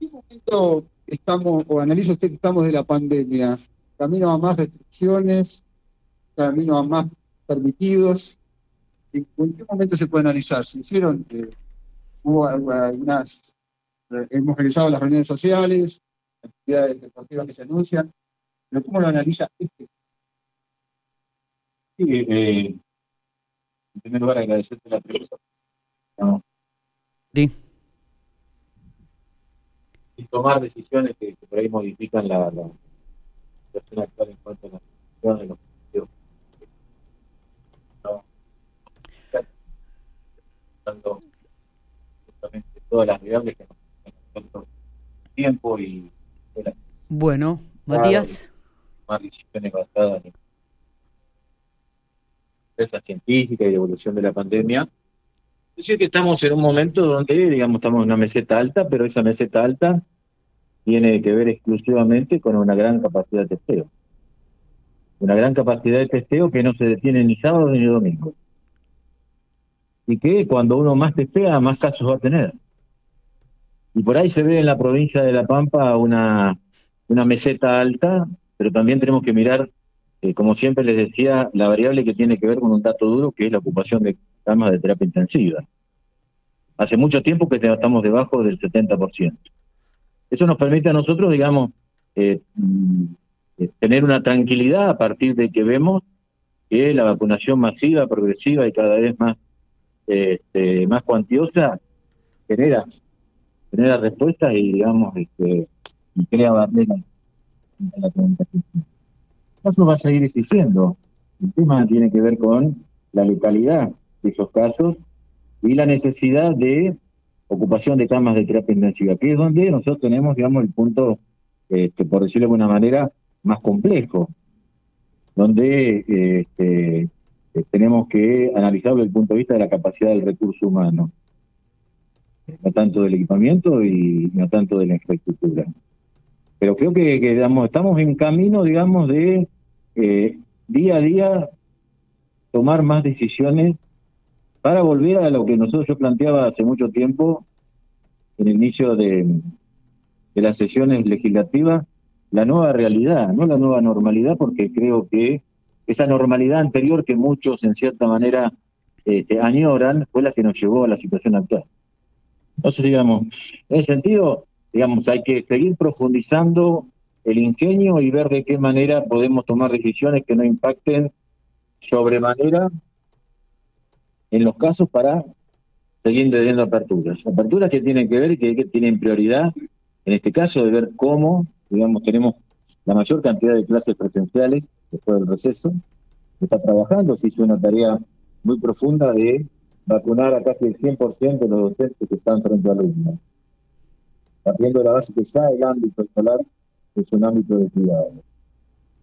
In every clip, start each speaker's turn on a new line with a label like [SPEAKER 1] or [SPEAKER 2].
[SPEAKER 1] ¿En qué momento estamos, o analiza usted que estamos de la pandemia? ¿Camino a más restricciones? ¿Camino a más permitidos? ¿En, qué momento se puede analizar? ¿Se hicieron? Eh, hubo algunas, eh, hemos realizado las reuniones sociales, actividades deportivas que se anuncian, pero ¿cómo lo analiza este?
[SPEAKER 2] Sí, eh, en primer lugar agradecerte la pregunta. Sí. Tomar decisiones que, por ahí modifican la, la situación actual en cuanto a la situación de los no. justamente todas las variables que nos tiempo y
[SPEAKER 3] bueno, Matías.
[SPEAKER 2] Más decisiones basadas en empresas científicas y de evolución de la pandemia. Es decir, que estamos en un momento donde, digamos, estamos en una meseta alta, pero esa meseta alta tiene que ver exclusivamente con una gran capacidad de testeo. Una gran capacidad de testeo que no se detiene ni sábado ni domingo. Y que cuando uno más testea, más casos va a tener. Y por ahí se ve en la provincia de La Pampa una una meseta alta, pero también tenemos que mirar, eh, como siempre les decía, la variable que tiene que ver con un dato duro, que es la ocupación de camas de terapia intensiva. Hace mucho tiempo que estamos debajo del 70%. Eso nos permite a nosotros, digamos, eh, mm, eh, tener una tranquilidad a partir de que vemos que la vacunación masiva, progresiva y cada vez más, este, más cuantiosa genera, genera respuestas y, digamos, este, y crea barreras en la comunicación. Eso va a seguir existiendo. El tema tiene que ver con la localidad de esos casos y la necesidad de ocupación de camas de terapia intensiva, que es donde nosotros tenemos, digamos, el punto, este, por decirlo de alguna manera, más complejo, donde este, tenemos que analizarlo desde el punto de vista de la capacidad del recurso humano, no tanto del equipamiento y no tanto de la infraestructura. Pero creo que, estamos en camino, digamos, de eh, día a día tomar más decisiones para volver a lo que nosotros yo planteaba hace mucho tiempo en el inicio de, las sesiones legislativas, la nueva realidad, no la nueva normalidad, porque creo que esa normalidad anterior que muchos en cierta manera este, añoran fue la que nos llevó a la situación actual. Entonces, digamos, en ese sentido, digamos, hay que seguir profundizando el ingenio y ver de qué manera podemos tomar decisiones que no impacten sobremanera en los casos para seguir teniendo aperturas. Aperturas que tienen que ver y que, tienen prioridad, en este caso, de ver cómo, digamos, tenemos la mayor cantidad de clases presenciales después del receso. Se está trabajando, se hizo una tarea muy profunda de vacunar a casi el 100% de los docentes que están frente a alumnos partiendo de la base que está el ámbito escolar es un ámbito de cuidado.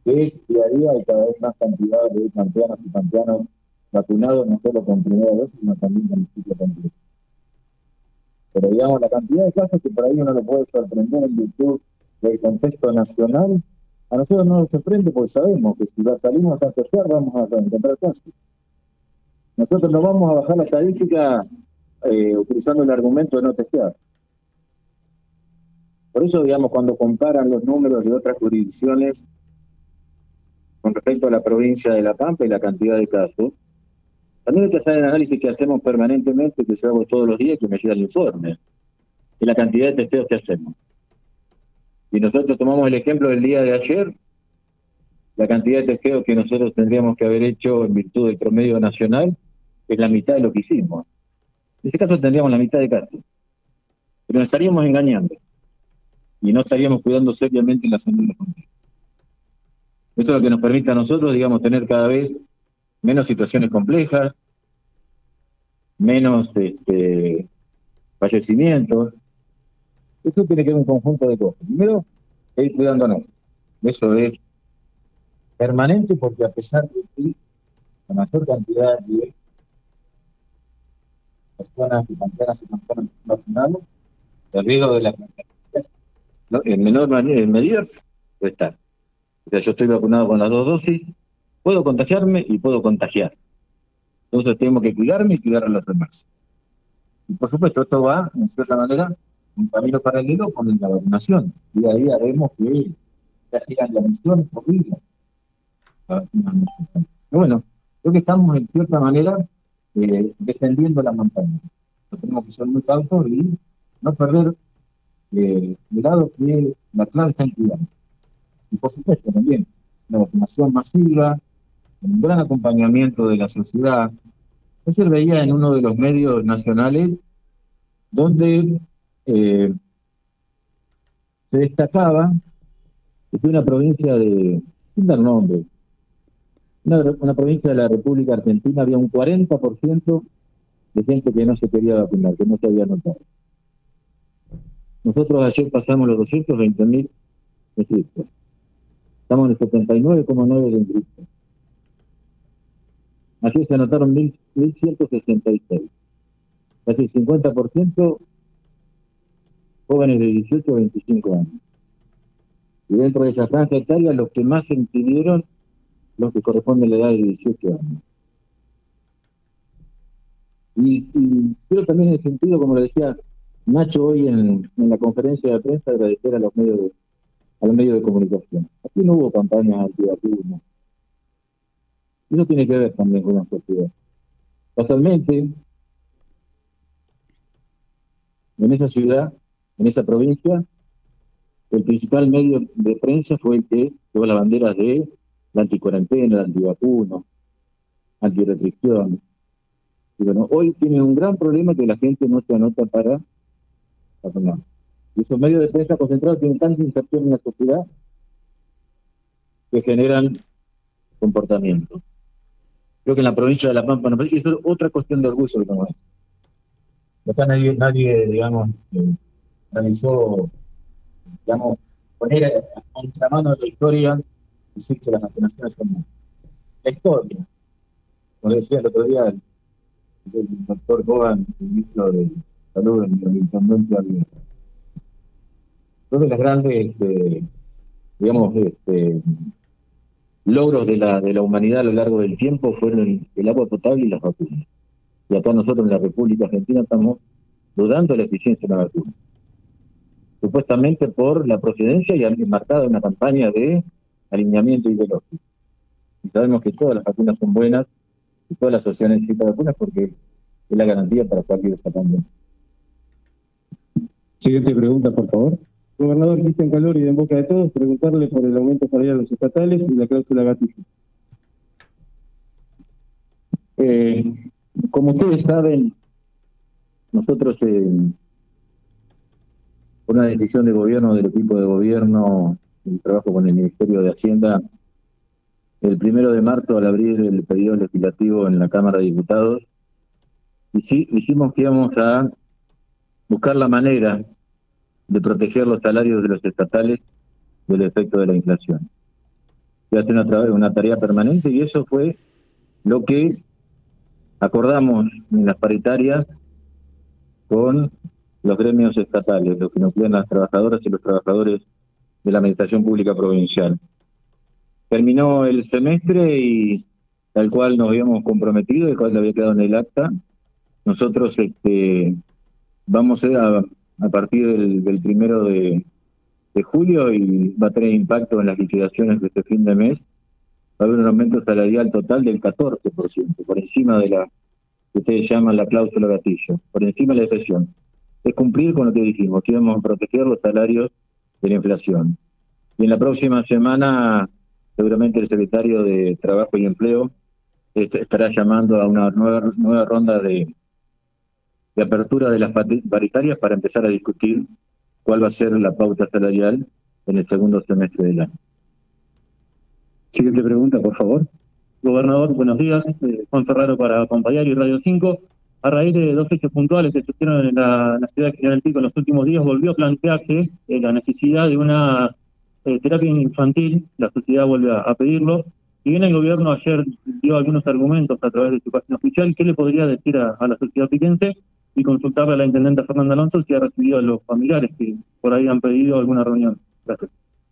[SPEAKER 2] Que día a día hay cada vez más cantidad de campeanas y campeanos vacunados, no solo con primera dosis, sino también con el ciclo completo. Pero digamos, la cantidad de casos que por ahí uno lo puede sorprender en virtud del contexto nacional, a nosotros no nos sorprende porque sabemos que si salimos a testear vamos a encontrar casos. Nosotros no vamos a bajar la estadística eh, utilizando el argumento de no testear. Por eso, digamos, cuando comparan los números de otras jurisdicciones con respecto a la provincia de La Pampa y la cantidad de casos, también hay el análisis que hacemos permanentemente, que yo hago todos los días, que me llega el informe, y la cantidad de testeos que hacemos. Y nosotros tomamos el ejemplo del día de ayer, la cantidad de testeos que nosotros tendríamos que haber hecho en virtud del promedio nacional es la mitad de lo que hicimos. En ese caso tendríamos la mitad de casos. Pero nos estaríamos engañando y no estaríamos cuidando seriamente la salud de familia. Esto es lo que nos permite a nosotros, digamos, tener cada vez menos situaciones complejas, menos este, fallecimientos. Eso tiene que ver un conjunto de cosas. Primero, ir cuidándonos. Eso es permanente porque a pesar de que la mayor cantidad de personas y canteras y canteras vacunados, el riesgo de la en menor medida puede estar. O sea, yo estoy vacunado con las dos dosis, puedo contagiarme y puedo contagiar. Entonces tenemos que cuidarme y cuidar a los demás. Y por supuesto, esto va, en cierta manera, un camino paralelo con la vacunación. Y ahí haremos que ya sigan la misión posible. Pero bueno, creo que estamos en cierta manera eh, descendiendo la montaña. tenemos que ser muy cautos y no perder eh, de lado que la clave está en cuidar. Y por supuesto también la vacunación masiva, un gran acompañamiento de la sociedad. Ayer veía en uno de los medios nacionales donde eh, se destacaba que una provincia de, sin dar nombre, una, provincia de la República Argentina había un 40% de gente que no se quería vacunar, que no se había notado. Nosotros ayer pasamos los 220 mil inscritos. Estamos en el 79,9 de inscritos. Ayer se anotaron 1.166. Casi el 50% jóvenes de 18 a 25 años. Y dentro de esa franja etaria, los que más se impidieron, los que corresponden a la edad de 18 años. Y, quiero también en el sentido, como lo decía Nacho hoy en, la conferencia de prensa, agradecer a los medios de, a los medios de comunicación. Aquí no hubo campañas antivacunas. Eso tiene que ver también con la sociedad. Casualmente, en esa ciudad en esa provincia, el principal medio de prensa fue el que llevó la bandera de la anticuarentena, la antivacuno, antirestricción. Y bueno, hoy tiene un gran problema que la gente no se anota para vacunar. Y esos medios de prensa concentrados tienen tanta inserción en la sociedad que generan comportamiento. Creo que en la provincia de La Pampa no, y eso es otra cuestión de orgullo que tengo. Acá nadie, nadie digamos, eh, realizó, digamos, poner a contramano de la historia, decir que las vacunaciones son la historia. Como decía el otro día el, doctor Bogan, el ministro de Salud en el intendente de las grandes, este, digamos, este, logros de la, de la humanidad a lo largo del tiempo fueron el agua potable y las vacunas. Y acá nosotros en la República Argentina estamos dudando de la eficiencia de la vacuna supuestamente por la procedencia y han marcado una campaña de alineamiento ideológico. Y sabemos que todas las vacunas son buenas y todas las sociedades necesitan vacunas porque es la garantía para de esta pandemia.
[SPEAKER 4] Siguiente pregunta, por favor. Gobernador Cristian Calor y de en boca de todos, preguntarle por el aumento salarial de los estatales y la cláusula gatillo.
[SPEAKER 2] Eh, como ustedes saben, nosotros eh, una decisión de gobierno del equipo de gobierno, el trabajo con el Ministerio de Hacienda, el primero de marzo al abrir el pedido legislativo en la Cámara de Diputados, y sí, dijimos que íbamos a buscar la manera de proteger los salarios de los estatales del efecto de la inflación. Se hace una, una tarea permanente y eso fue lo que acordamos en las paritarias con los gremios estatales, los que nuclean las trabajadoras y los trabajadores de la Administración Pública Provincial. Terminó el semestre y tal cual nos habíamos comprometido, el cual había quedado en el acta, nosotros este, vamos a, a partir del, primero de, julio y va a tener impacto en las liquidaciones de este fin de mes, va a haber un aumento salarial total del 14%, por encima de la que ustedes llaman la cláusula gatillo, por encima de la expresión es cumplir con lo que dijimos, que íbamos proteger los salarios de la inflación. Y en la próxima semana, seguramente el secretario de Trabajo y Empleo estará llamando a una nueva, nueva ronda de, de apertura de las paritarias para empezar a discutir cuál va a ser la pauta salarial en el segundo semestre del año.
[SPEAKER 4] Siguiente pregunta, por favor.
[SPEAKER 5] Gobernador, buenos días. Eh, Juan Ferraro para Acompañar y Radio 5 a raíz de dos hechos puntuales que sucedieron en la, ciudad de General en los últimos días, volvió a plantearse eh, la necesidad de una eh, terapia infantil, la sociedad vuelve a, pedirlo, y bien el gobierno ayer dio algunos argumentos a través de su página oficial, ¿qué le podría decir a, la sociedad piquense? Y consultarle a la intendenta Fernanda Alonso si ha recibido a los familiares que por ahí han pedido alguna reunión. Gracias.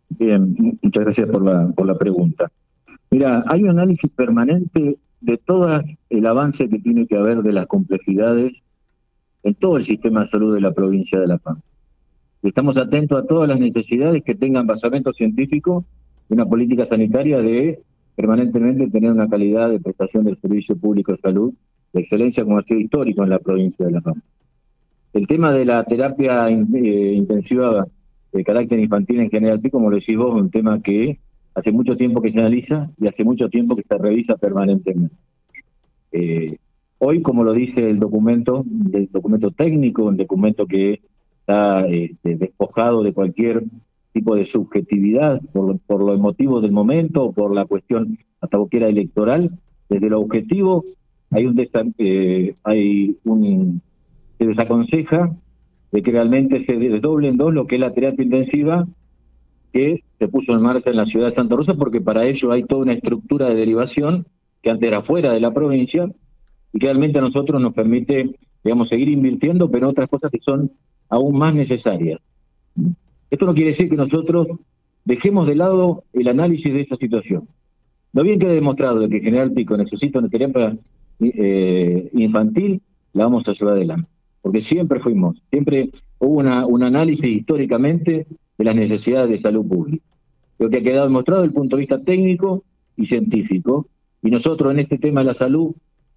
[SPEAKER 2] Bien, muchas gracias por la, por la pregunta. Mira, hay un análisis permanente de todo el avance que tiene que haber de las complejidades en todo el sistema de salud de la provincia de La Paz. estamos atentos a todas las necesidades que tengan basamento científico y una política sanitaria de permanentemente tener una calidad de prestación del servicio público de salud de excelencia como sido histórico en la provincia de La Pampa. El tema de la terapia eh, intensiva de carácter infantil en general, como lo decís vos, es un tema que hace mucho tiempo que se analiza y hace mucho tiempo que se revisa permanentemente. Eh, hoy, como lo dice el documento, el documento técnico, un documento que está este, despojado de cualquier tipo de subjetividad por, por los motivos del momento o por la cuestión hasta cualquiera electoral, desde el objetivo hay un, eh, hay un se desaconseja de que realmente se desdoble en dos lo que es la terapia intensiva que se puso en marcha en la ciudad de Santa Rosa, porque para ello hay toda una estructura de derivación que antes era fuera de la provincia y que realmente a nosotros nos permite, digamos, seguir invirtiendo, pero otras cosas que son aún más necesarias. Esto no quiere decir que nosotros dejemos de lado el análisis de esta situación. Lo bien que ha demostrado de que General Pico necesita una terapia eh, infantil, la vamos a llevar adelante. Porque siempre fuimos, siempre hubo una, un análisis históricamente de las necesidades de salud pública. Lo que ha quedado demostrado desde el punto de vista técnico y científico. Y nosotros en este tema de la salud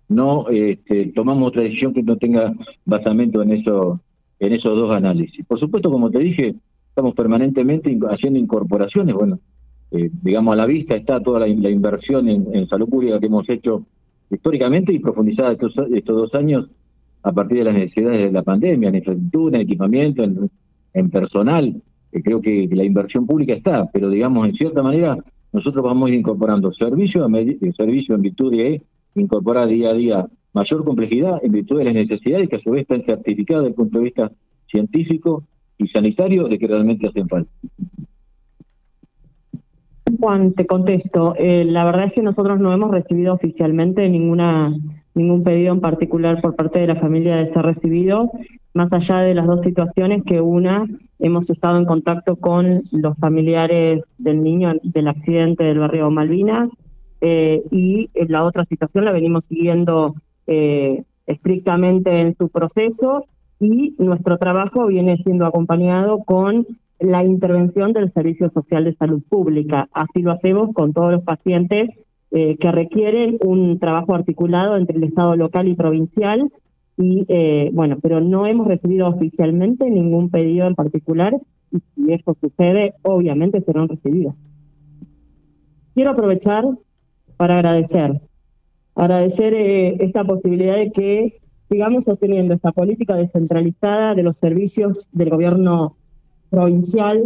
[SPEAKER 2] no este, tomamos otra decisión que no tenga basamento en, eso, en esos dos análisis. Por supuesto, como te dije, estamos permanentemente haciendo incorporaciones. Bueno, eh, digamos, a la vista está toda la, inversión en, salud pública que hemos hecho históricamente y profundizada estos, estos dos años a partir de las necesidades de la pandemia, en infraestructura, en equipamiento, en personal creo que, la inversión pública está, pero digamos, en cierta manera, nosotros vamos incorporando servicio eh, servicio en virtud de incorporar día a día mayor complejidad en virtud de las necesidades que a su vez están certificadas desde el punto de vista científico y sanitario de que realmente hacen falta.
[SPEAKER 6] Juan, te contesto. Eh, la verdad es que nosotros no hemos recibido oficialmente ninguna ningún pedido en particular por parte de la familia de ser recibido, más allá de las dos situaciones que una hemos estado en contacto con los familiares del niño del accidente del barrio Malvinas eh, y la otra situación la venimos siguiendo eh, estrictamente en su proceso y nuestro trabajo viene siendo acompañado con la intervención del Servicio Social de Salud Pública. Así lo hacemos con todos los pacientes eh, que requieren un trabajo articulado entre el Estado local y provincial. Y eh, bueno, pero no hemos recibido oficialmente ningún pedido en particular y si eso sucede, obviamente serán recibidos. Quiero aprovechar para agradecer, agradecer eh, esta posibilidad de que sigamos sosteniendo esta política descentralizada de los servicios del gobierno provincial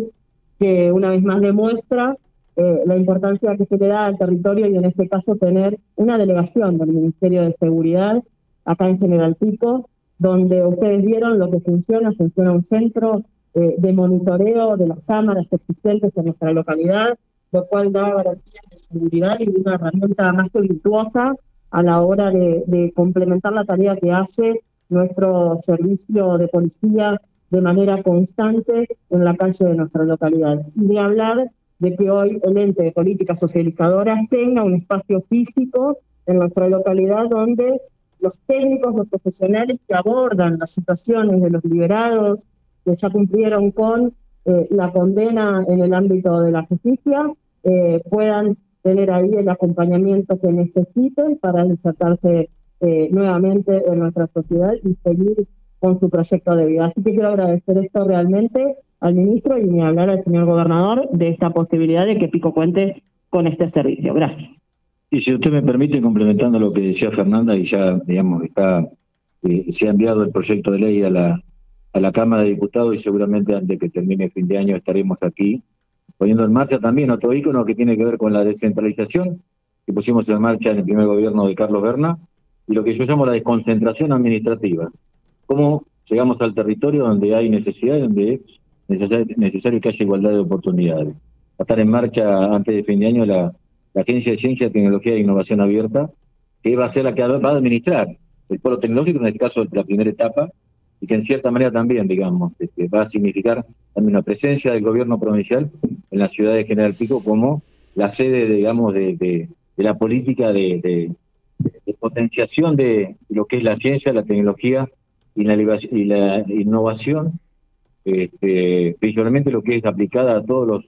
[SPEAKER 6] que una vez más demuestra eh, la importancia que se le da al territorio y en este caso tener una delegación del Ministerio de Seguridad acá en General Pico, donde ustedes vieron lo que funciona, funciona un centro eh, de monitoreo de las cámaras existentes en nuestra localidad, lo cual da garantías de seguridad y una herramienta más que virtuosa a la hora de, de complementar la tarea que hace nuestro servicio de policía de manera constante en la calle de nuestra localidad. De hablar de que hoy el ente de políticas socializadoras tenga un espacio físico en nuestra localidad donde los técnicos, los profesionales que abordan las situaciones de los liberados que ya cumplieron con eh, la condena en el ámbito de la justicia, eh, puedan tener ahí el acompañamiento que necesiten para insertarse eh, nuevamente en nuestra sociedad y seguir con su proyecto de vida. Así que quiero agradecer esto realmente al ministro y ni hablar al señor gobernador de esta posibilidad de que Pico cuente con este servicio. Gracias.
[SPEAKER 2] Y si usted me permite, complementando lo que decía Fernanda, y ya, digamos, está eh, se ha enviado el proyecto de ley a la, a la Cámara de Diputados y seguramente antes que termine el fin de año estaremos aquí poniendo en marcha también otro ícono que tiene que ver con la descentralización que pusimos en marcha en el primer gobierno de Carlos Berna y lo que yo llamo la desconcentración administrativa. Cómo llegamos al territorio donde hay necesidad, donde es necesario, que haya igualdad de oportunidades. Va a estar en marcha antes de fin de año la, Agencia de Ciencia, Tecnología e Innovación Abierta, que va a ser la que va a administrar el polo tecnológico, en este caso la primera etapa, y que en cierta manera también, digamos, este, va a significar también una presencia del gobierno provincial en la ciudad de General Pico como la sede, digamos, de, la política de, potenciación de lo que es la ciencia, la tecnología y la, y la innovación este, principalmente lo que es aplicada a todos los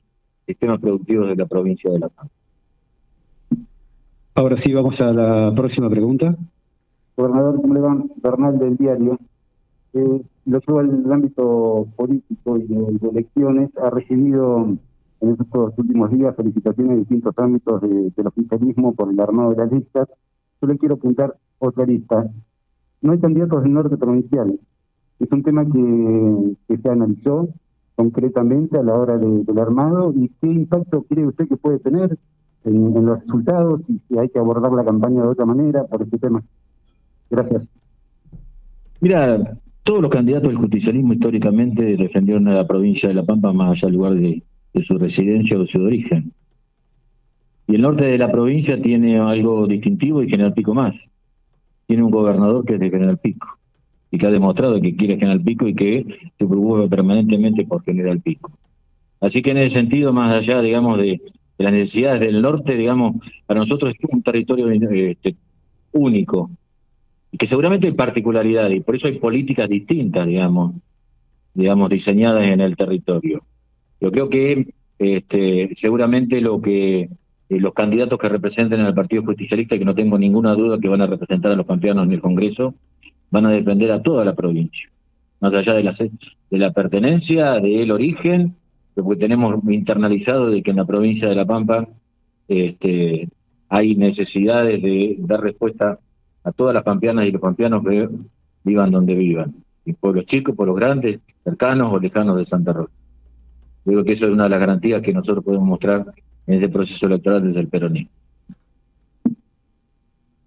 [SPEAKER 2] sistemas productivos de la provincia de La Pampa.
[SPEAKER 7] Ahora sí, vamos a la próxima pregunta.
[SPEAKER 8] Gobernador, ¿cómo le va? Bernal del diario. Eh, lo llevo al ámbito político y de, elecciones. Ha recibido en estos últimos días felicitaciones de distintos ámbitos de, del oficialismo por el armado de las listas. Yo le quiero apuntar otra lista. No hay candidatos del norte provincial. Es un tema que, se analizó concretamente a la hora del armado y qué impacto cree usted que puede tener en, los resultados y si hay que abordar la campaña de otra manera por este tema. Gracias.
[SPEAKER 2] Mira, todos los candidatos del justicialismo históricamente defendieron a la provincia de La Pampa más allá del lugar de, su residencia o su origen. Y el norte de la provincia tiene algo distintivo y General más. Tiene un gobernador que es de General Pico y que ha demostrado que quiere General Pico y que se preocupa permanentemente por General Pico. Así que en ese sentido, más allá, digamos, de, las necesidades del norte, digamos, para nosotros es un territorio este, único y que seguramente hay particularidades y por eso hay políticas distintas, digamos, digamos, diseñadas en el territorio. Yo creo que este, seguramente lo que los candidatos que representen al Partido Justicialista, que no tengo ninguna duda que van a representar a los campeones en el Congreso, van a defender a toda la provincia, más allá de la, de la pertenencia, del origen, porque tenemos internalizado de que en la provincia de La Pampa este, hay necesidades de dar respuesta a todas las pampeanas y los pampeanos que vivan donde vivan, y por los chicos, por los grandes, cercanos o lejanos de Santa Rosa. Digo que eso es una de las garantías que nosotros podemos mostrar en este proceso electoral desde el peronismo.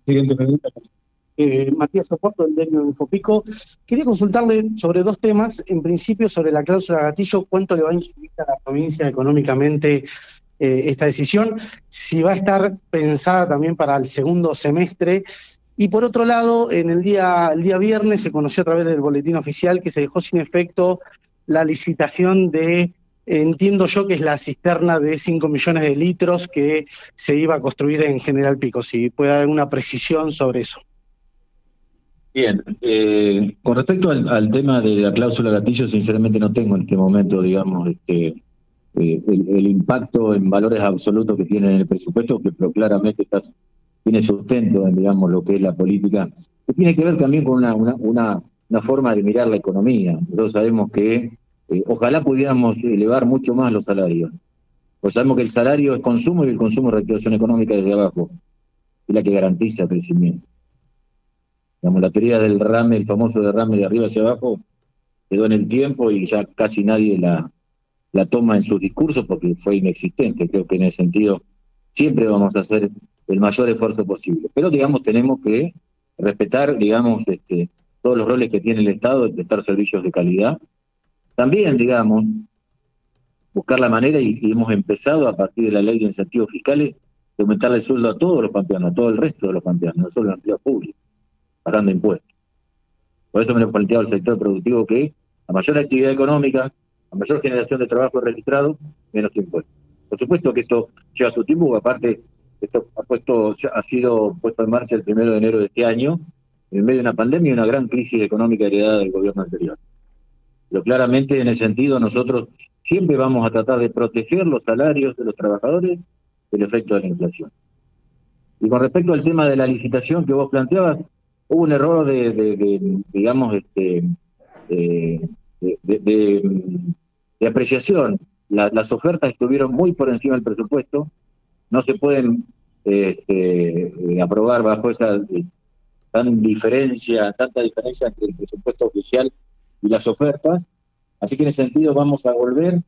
[SPEAKER 9] Siguiente pregunta. Eh, Matías Oporto, del diario Infopico. Quería consultarle sobre dos temas. En principio, sobre la cláusula gatillo, ¿cuánto le va a incidir a la provincia económicamente eh, esta decisión? Si va a estar pensada también para el segundo semestre. Y por otro lado, en el día, el día viernes se conoció a través del boletín oficial que se dejó sin efecto la licitación de entiendo yo que es la cisterna de 5 millones de litros que se iba a construir en General Pico. Si puede dar alguna precisión sobre eso.
[SPEAKER 2] Bien, eh, con respecto al, tema de la cláusula gatillo, sinceramente no tengo en este momento, digamos, este, eh, el, impacto en valores absolutos que tiene en el presupuesto, que pero claramente está, tiene sustento en, digamos, lo que es la política, que tiene que ver también con una, una, una, forma de mirar la economía. Nosotros sabemos que eh, ojalá pudiéramos elevar mucho más los salarios. Pues sabemos que el salario es consumo y el consumo es reactivación económica desde abajo, es la que garantiza crecimiento. Digamos, la teoría del rame, el famoso derrame de arriba hacia abajo, quedó en el tiempo y ya casi nadie la, la toma en sus discursos porque fue inexistente. Creo que en ese sentido siempre vamos a hacer el mayor esfuerzo posible. Pero, digamos, tenemos que respetar, digamos, este, todos los roles que tiene el Estado de prestar servicios de calidad. También, digamos, buscar la manera, y, hemos empezado a partir de la ley de incentivos fiscales, de aumentarle el sueldo a todos los pampeanos, a todo el resto de los pampeanos, no solo los empleados públicos pagando impuestos. Por eso me lo he planteado el sector productivo que a mayor actividad económica, a mayor generación de trabajo registrado, menos impuestos. Por supuesto que esto lleva su tiempo, aparte esto ha puesto ha sido puesto en marcha el primero de enero de este año, en medio de una pandemia y una gran crisis económica heredada del gobierno anterior. Pero claramente en ese sentido nosotros siempre vamos a tratar de proteger los salarios de los trabajadores del efecto de la inflación. Y con respecto al tema de la licitación que vos planteabas, hubo un error de, digamos, este, de, apreciación. las ofertas estuvieron muy por encima del presupuesto, no se pueden este, eh, aprobar bajo esa eh, tan diferencia, tanta diferencia entre el presupuesto oficial y las ofertas. Así que en ese sentido vamos a volver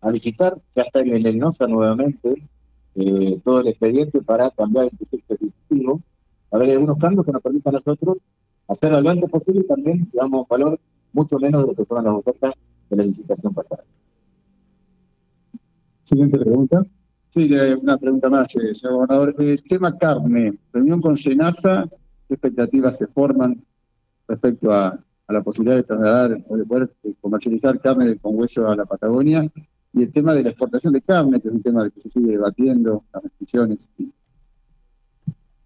[SPEAKER 2] a visitar, ya está en el NOSA nuevamente, eh, todo el expediente para cambiar el presupuesto ejecutivo haber algunos cambios que nos permitan a nosotros hacer lo antes posible y también damos valor mucho menos de lo que fueron las ofertas de la licitación pasada.
[SPEAKER 1] Siguiente pregunta. Sí, una pregunta más, eh, señor gobernador. El tema carne, reunión con Senasa, ¿qué expectativas se forman respecto a, la posibilidad de trasladar de poder eh, comercializar carne con hueso a la Patagonia? Y el tema de la exportación de carne, que es un tema que se sigue debatiendo, las restricciones.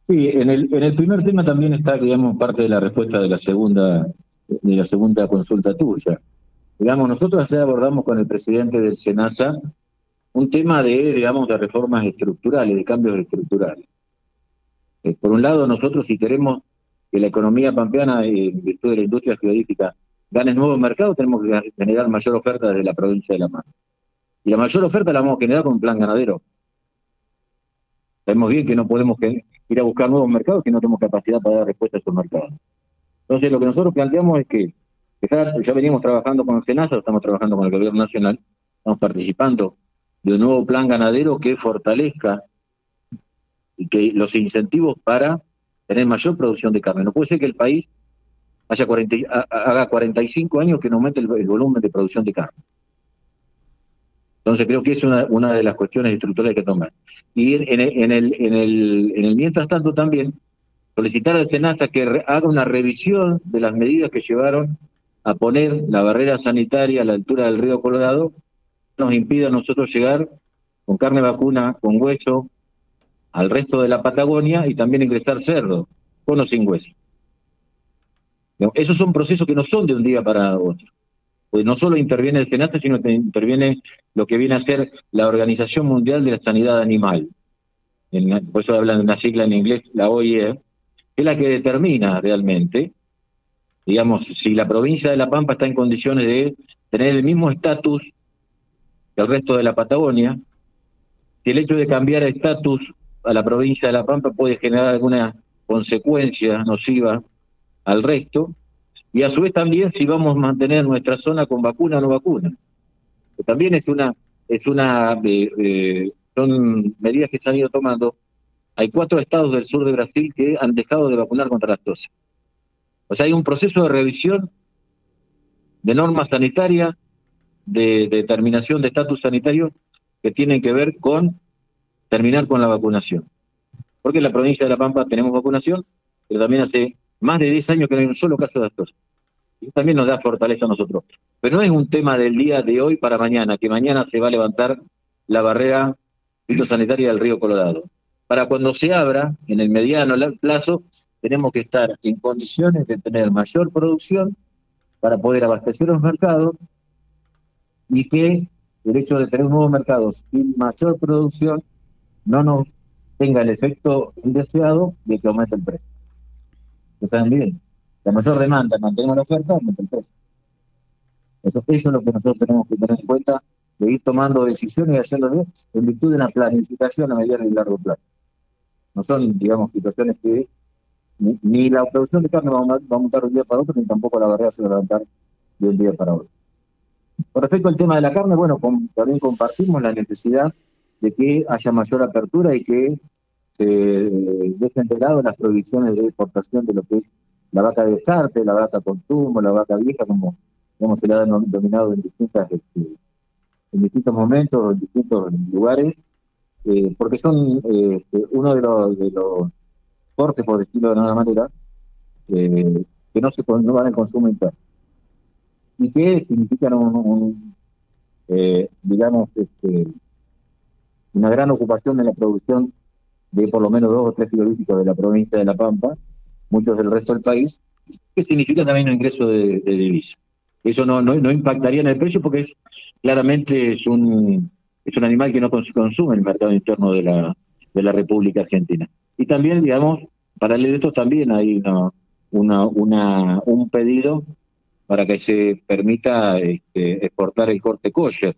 [SPEAKER 2] Sí, en el, en el primer tema también está, digamos, parte de la respuesta de la segunda, de la segunda consulta tuya. Digamos, nosotros ayer abordamos con el presidente del SENASA un tema de, digamos, de reformas estructurales, de cambios estructurales. Eh, por un lado, nosotros si queremos que la economía pampeana, en virtud de la industria geológica, gane nuevos mercados, tenemos que generar mayor oferta desde la provincia de La Pampa. Y la mayor oferta la vamos a generar con un plan ganadero. Sabemos bien que no podemos ir a buscar nuevos mercados que no tenemos capacidad para dar respuesta a esos mercados. Entonces, lo que nosotros planteamos es que ya, venimos trabajando con SENASA, estamos trabajando con el Gobierno Nacional, estamos participando de un nuevo plan ganadero que fortalezca y que los incentivos para tener mayor producción de carne. No puede ser que el país haya 40, haga 45 años que no aumente el, volumen de producción de carne. Entonces creo que es una, de las cuestiones estructurales que tomar. Y en, en, el, en, el, en el mientras tanto también solicitar al SENASA que haga una revisión de las medidas que llevaron a poner la barrera sanitaria a la altura del río Colorado, nos impide a nosotros llegar con carne vacuna, con hueso, al resto de la Patagonia y también ingresar cerdo, con o sin hueso. Esos son procesos que no son de un día para otro. Pues no solo interviene el SENASA, sino que interviene lo que viene a ser la Organización Mundial de la Sanidad Animal. por eso hablan de una sigla en inglés, la OIE, es la que determina realmente digamos, si la provincia de La Pampa está en condiciones de tener el mismo estatus que el resto de la Patagonia, si el hecho de cambiar estatus a la provincia de La Pampa puede generar alguna consecuencia nociva al resto, y a su vez también si vamos a mantener nuestra zona con vacuna o no vacuna. También es una, es una, eh, eh, son medidas que se han ido tomando. Hay cuatro estados del sur de Brasil que han dejado de vacunar contra las tos. O sea, hay un proceso de revisión de normas sanitarias, de, determinación de estatus sanitario que tienen que ver con terminar con la vacunación. Porque en la provincia de La Pampa tenemos vacunación, pero también hace más de 10 años que no hay un solo caso de estos. Y también nos da fortaleza a nosotros. Pero no es un tema del día de hoy para mañana, que mañana se va a levantar la barrera fitosanitaria del río Colorado. Para cuando se abra, en el mediano plazo, tenemos que estar en condiciones de tener mayor producción para poder abastecer los mercados y que el hecho de tener un nuevo mercado sin mayor producción no nos tenga el efecto indeseado de que aumente el precio. ¿Lo saben bien? La mayor demanda, mantenemos la oferta, aumenta el precio. Eso, eso es lo que nosotros tenemos que tener en cuenta, de ir tomando decisiones y haciéndolo en virtud de una planificación a mediano y largo plazo. No son, digamos, situaciones que ni, la producción de carne va a, aumentar de un día para otro, ni tampoco la barrera se va a levantar de un día para otro. Con respecto al tema de la carne, bueno, también compartimos la necesidad de que haya mayor apertura y que se dejen de lado las prohibiciones de exportación de lo que es la vaca de descarte, la vaca consumo, la vaca vieja, como, se le ha denominado en distintas este, en distintos momentos, en distintos lugares, eh, porque son eh, uno de los, de los cortes, por decirlo de alguna manera, eh, que no se no van al consumo interno. Y que significan un, eh, digamos, este, una gran ocupación en la producción de por lo menos dos o tres frigoríficos de la provincia de La Pampa, muchos del resto del país, que significa también un ingreso de, de divisas. Eso no, no, impactaría en el precio porque es claramente es un es un animal que no consume el mercado interno de la, de la República Argentina. Y también, digamos, paralelo a esto también hay una, una, un pedido para que se permita este, exportar el corte kosher,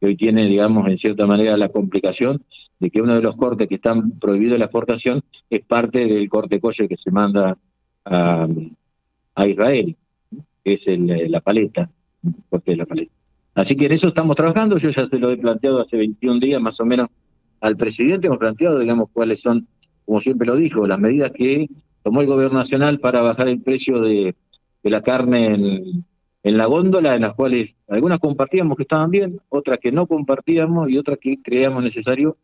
[SPEAKER 2] que hoy tiene, digamos, en cierta manera la complicación de que uno de los cortes que están prohibidos de la exportación es parte del corte kosher que se manda a, a Israel, que es el, la paleta, corte de la paleta. Así que en eso estamos trabajando, yo ya se lo he planteado hace 21 días más o menos al presidente, hemos planteado, digamos, cuáles son como siempre lo dijo, las medidas que tomó el gobierno nacional para bajar el precio de, la carne en, en, la góndola, en las cuales algunas compartíamos que estaban bien, otras que no compartíamos y otras que creíamos necesario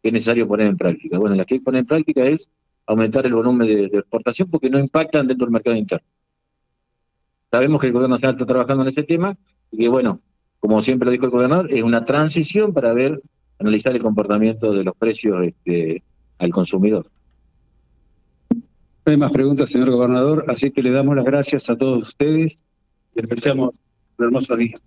[SPEAKER 2] que es necesario poner en práctica. Bueno, las que hay que poner en práctica es aumentar el volumen de, exportación porque no impactan dentro del mercado interno. Sabemos que el gobierno nacional está trabajando en ese tema y que, bueno, como siempre lo dijo el gobernador, es una transición para ver, analizar el comportamiento de los precios este, al consumidor.
[SPEAKER 7] No hay más preguntas, señor gobernador, así que le damos las gracias a todos ustedes y deseamos
[SPEAKER 4] Un hermoso día.